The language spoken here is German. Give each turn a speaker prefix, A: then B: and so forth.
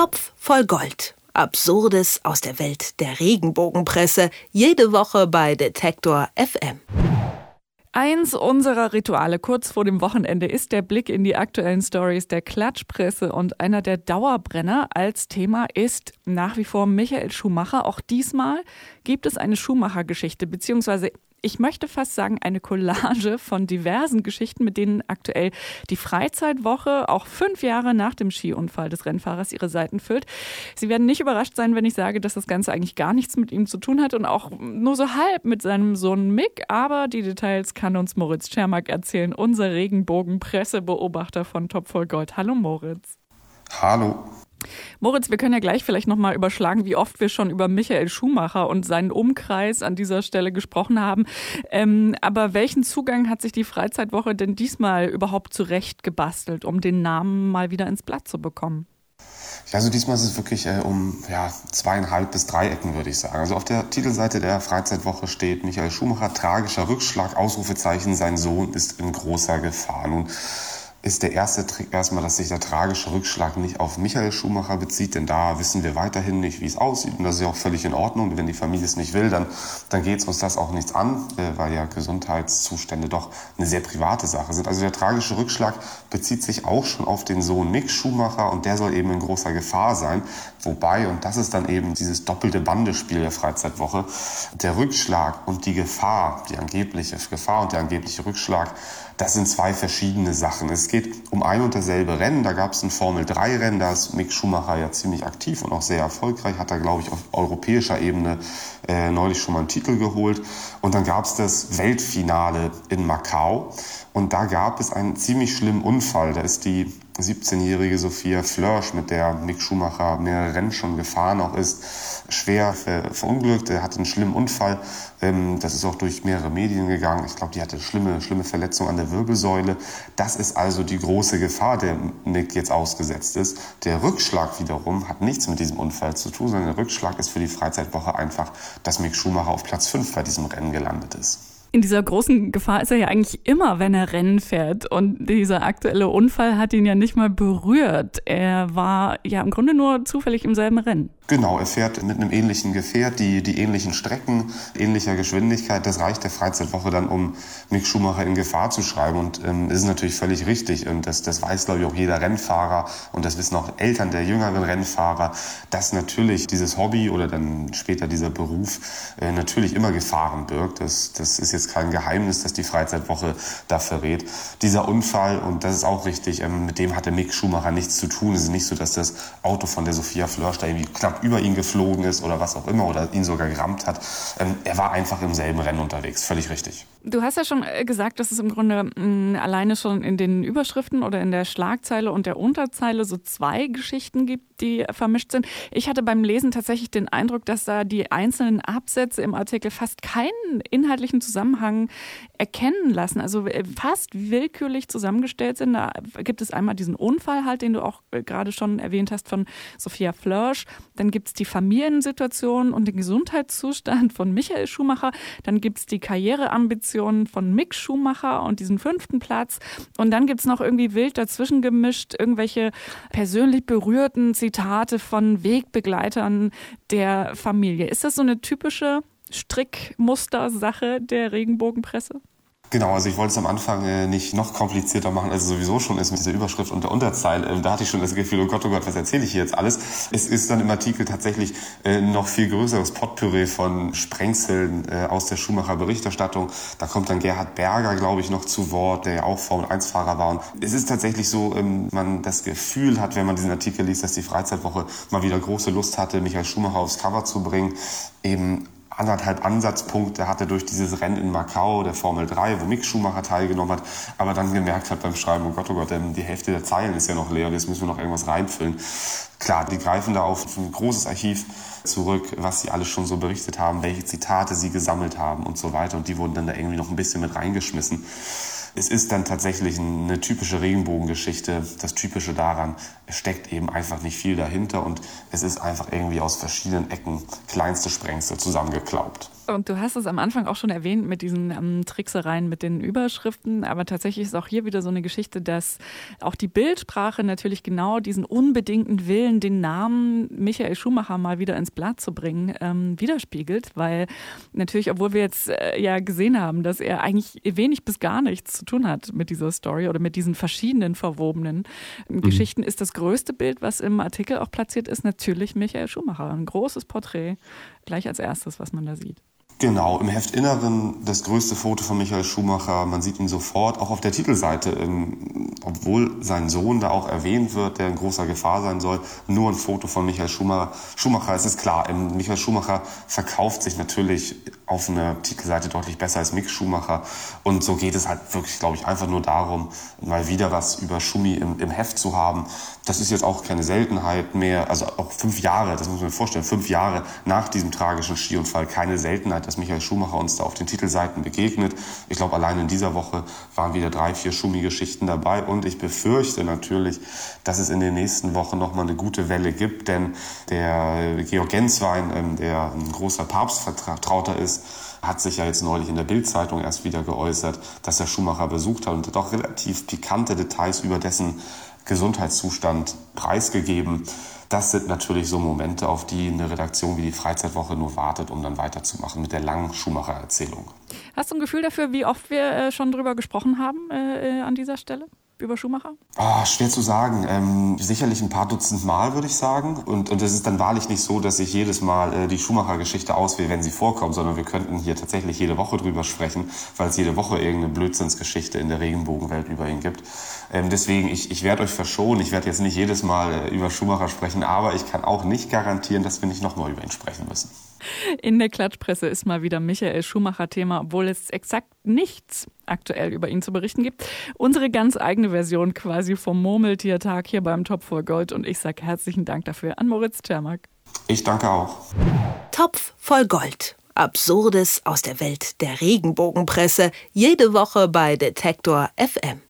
A: Topf voll Gold. Absurdes aus der Welt der Regenbogenpresse. Jede Woche bei Detektor FM.
B: Eins unserer Rituale kurz vor dem Wochenende ist der Blick in die aktuellen Stories der Klatschpresse und einer der Dauerbrenner als Thema ist nach wie vor Michael Schumacher. Auch diesmal gibt es eine Schumacher-Geschichte, beziehungsweise ich möchte fast sagen, eine Collage von diversen Geschichten, mit denen aktuell die Freizeitwoche auch fünf Jahre nach dem Skiunfall des Rennfahrers ihre Seiten füllt. Sie werden nicht überrascht sein, wenn ich sage, dass das Ganze eigentlich gar nichts mit ihm zu tun hat und auch nur so halb mit seinem Sohn Mick. Aber die Details kann uns Moritz Czermak erzählen, unser Regenbogen-Pressebeobachter von Top voll Gold. Hallo Moritz.
C: Hallo.
B: Moritz, wir können ja gleich vielleicht nochmal überschlagen, wie oft wir schon über Michael Schumacher und seinen Umkreis an dieser Stelle gesprochen haben. Ähm, aber welchen Zugang hat sich die Freizeitwoche denn diesmal überhaupt zurecht gebastelt, um den Namen mal wieder ins Blatt zu bekommen?
C: Ja, also diesmal ist es wirklich äh, um ja, zweieinhalb bis drei Ecken, würde ich sagen. Also auf der Titelseite der Freizeitwoche steht Michael Schumacher, tragischer Rückschlag, Ausrufezeichen, sein Sohn ist in großer Gefahr. Nun ist der erste Trick erstmal, dass sich der tragische Rückschlag nicht auf Michael Schumacher bezieht, denn da wissen wir weiterhin nicht, wie es aussieht und das ist ja auch völlig in Ordnung. Wenn die Familie es nicht will, dann, dann geht es uns das auch nichts an, äh, weil ja Gesundheitszustände doch eine sehr private Sache sind. Also der tragische Rückschlag bezieht sich auch schon auf den Sohn Mick Schumacher und der soll eben in großer Gefahr sein. Wobei, und das ist dann eben dieses doppelte Bandespiel der Freizeitwoche, der Rückschlag und die Gefahr, die angebliche Gefahr und der angebliche Rückschlag, das sind zwei verschiedene Sachen. Es geht um ein und dasselbe Rennen. Da gab es ein Formel-3-Rennen, da ist Mick Schumacher ja ziemlich aktiv und auch sehr erfolgreich. Hat da, glaube ich, auf europäischer Ebene äh, neulich schon mal einen Titel geholt. Und dann gab es das Weltfinale in Macau. Und da gab es einen ziemlich schlimmen Unfall. Da ist die 17-jährige Sophia Flörsch, mit der Mick Schumacher mehrere Rennen schon gefahren auch ist, schwer verunglückt. Er hatte einen schlimmen Unfall. Ähm, das ist auch durch mehrere Medien gegangen. Ich glaube, die hatte schlimme, schlimme Verletzung an der Wirbelsäule. Das ist also die große Gefahr, der Mick jetzt ausgesetzt ist. Der Rückschlag wiederum hat nichts mit diesem Unfall zu tun, sondern der Rückschlag ist für die Freizeitwoche einfach, dass Mick Schumacher auf Platz 5 bei diesem Rennen gelandet ist.
B: In dieser großen Gefahr ist er ja eigentlich immer, wenn er Rennen fährt. Und dieser aktuelle Unfall hat ihn ja nicht mal berührt. Er war ja im Grunde nur zufällig im selben Rennen.
C: Genau, er fährt mit einem ähnlichen Gefährt, die, die ähnlichen Strecken, ähnlicher Geschwindigkeit. Das reicht der Freizeitwoche dann, um Mick Schumacher in Gefahr zu schreiben. Und ähm, ist natürlich völlig richtig. Und das, das weiß, glaube ich, auch jeder Rennfahrer. Und das wissen auch Eltern der jüngeren Rennfahrer, dass natürlich dieses Hobby oder dann später dieser Beruf äh, natürlich immer Gefahren birgt. Das, das ist jetzt kein Geheimnis, dass die Freizeitwoche da verrät. Dieser Unfall, und das ist auch richtig, ähm, mit dem hatte Mick Schumacher nichts zu tun. Es ist nicht so, dass das Auto von der Sophia Flörsch da irgendwie knapp über ihn geflogen ist oder was auch immer oder ihn sogar gerammt hat. Ähm, er war einfach im selben Rennen unterwegs, völlig richtig.
B: Du hast ja schon äh, gesagt, dass es im Grunde mh, mm, alleine schon in den Überschriften oder in der Schlagzeile und der Unterzeile so zwei Geschichten gibt, die vermischt sind. Ich hatte beim Lesen tatsächlich den Eindruck, dass da die einzelnen Absätze im Artikel fast keinen inhaltlichen Zusammenhang erkennen lassen, also äh, fast willkürlich zusammengestellt sind. Da gibt es einmal diesen Unfall halt, den du auch äh, gerade schon erwähnt hast von Sophia Flörsch. Dann gibt es die Familiensituation und den Gesundheitszustand von Michael Schumacher. Dann gibt es die Karriereambitionen von Mick Schumacher und diesen fünften Platz. Und dann gibt es noch irgendwie wild dazwischen gemischt irgendwelche persönlich berührten Zitate von Wegbegleitern der Familie. Ist das so eine typische Strickmuster-Sache der Regenbogenpresse?
C: Genau, also ich wollte es am Anfang äh, nicht noch komplizierter machen, als es sowieso schon ist mit dieser Überschrift und der Unterzeile. Äh, da hatte ich schon das Gefühl, oh Gott, oh Gott, was erzähle ich hier jetzt alles? Es ist dann im Artikel tatsächlich äh, noch viel größeres Potpüree von Sprengseln äh, aus der Schumacher Berichterstattung. Da kommt dann Gerhard Berger, glaube ich, noch zu Wort, der ja auch Formel-1-Fahrer war. Und es ist tatsächlich so, ähm, man das Gefühl hat, wenn man diesen Artikel liest, dass die Freizeitwoche mal wieder große Lust hatte, Michael Schumacher aufs Cover zu bringen. Eben anderthalb Ansatzpunkte hatte durch dieses Rennen in Macau, der Formel 3, wo Mick Schumacher teilgenommen hat, aber dann gemerkt hat beim Schreiben, oh Gott, oh Gott, die Hälfte der Zeilen ist ja noch leer, jetzt müssen wir noch irgendwas reinfüllen. Klar, die greifen da auf ein großes Archiv zurück, was sie alles schon so berichtet haben, welche Zitate sie gesammelt haben und so weiter und die wurden dann da irgendwie noch ein bisschen mit reingeschmissen. Es ist dann tatsächlich eine typische Regenbogengeschichte. Das Typische daran, steckt eben einfach nicht viel dahinter und es ist einfach irgendwie aus verschiedenen Ecken kleinste Sprengsel zusammengeklaubt.
B: Und du hast es am Anfang auch schon erwähnt mit diesen ähm, Tricksereien mit den Überschriften, aber tatsächlich ist auch hier wieder so eine Geschichte, dass auch die Bildsprache natürlich genau diesen unbedingten Willen, den Namen Michael Schumacher mal wieder ins Blatt zu bringen, ähm, widerspiegelt, weil natürlich, obwohl wir jetzt äh, ja gesehen haben, dass er eigentlich wenig bis gar nichts zu tun hat mit dieser Story oder mit diesen verschiedenen verwobenen mhm. Geschichten, ist das größte Bild, was im Artikel auch platziert ist, natürlich Michael Schumacher. Ein großes Porträt, gleich als erstes, was man da sieht.
C: Genau, im Heftinneren das größte Foto von Michael Schumacher. Man sieht ihn sofort, auch auf der Titelseite, ähm, obwohl sein Sohn da auch erwähnt wird, der in großer Gefahr sein soll. Nur ein Foto von Michael Schumacher. Schumacher, es ist klar, ähm, Michael Schumacher verkauft sich natürlich auf einer Titelseite deutlich besser als Mick Schumacher. Und so geht es halt wirklich, glaube ich, einfach nur darum, mal wieder was über Schumi im, im Heft zu haben. Das ist jetzt auch keine Seltenheit mehr. Also auch fünf Jahre, das muss man sich vorstellen, fünf Jahre nach diesem tragischen Skiunfall keine Seltenheit dass Michael Schumacher uns da auf den Titelseiten begegnet. Ich glaube, allein in dieser Woche waren wieder drei, vier Schumi-Geschichten dabei. Und ich befürchte natürlich, dass es in den nächsten Wochen nochmal eine gute Welle gibt. Denn der Georg Genswein, ähm, der ein großer Papstvertrauter ist, hat sich ja jetzt neulich in der Bildzeitung erst wieder geäußert, dass er Schumacher besucht hat und auch relativ pikante Details über dessen Gesundheitszustand preisgegeben das sind natürlich so Momente, auf die eine Redaktion wie die Freizeitwoche nur wartet, um dann weiterzumachen mit der langen Schumacher-Erzählung.
B: Hast du ein Gefühl dafür, wie oft wir äh, schon drüber gesprochen haben äh, äh an dieser Stelle? Über Schumacher?
C: Oh, schwer zu sagen. Ähm, sicherlich ein paar Dutzend Mal, würde ich sagen. Und, und es ist dann wahrlich nicht so, dass ich jedes Mal äh, die Schumacher-Geschichte auswähle, wenn sie vorkommt, sondern wir könnten hier tatsächlich jede Woche drüber sprechen, weil es jede Woche irgendeine Blödsinnsgeschichte in der Regenbogenwelt über ihn gibt. Ähm, deswegen, ich, ich werde euch verschonen. Ich werde jetzt nicht jedes Mal äh, über Schumacher sprechen, aber ich kann auch nicht garantieren, dass wir nicht nochmal über ihn sprechen müssen.
B: In der Klatschpresse ist mal wieder Michael Schumacher Thema, obwohl es exakt nichts aktuell über ihn zu berichten gibt. Unsere ganz eigene Version quasi vom Murmeltiertag hier beim Topf voll Gold und ich sage herzlichen Dank dafür an Moritz Czermak.
C: Ich danke auch.
A: Topf voll Gold. Absurdes aus der Welt der Regenbogenpresse. Jede Woche bei Detektor FM.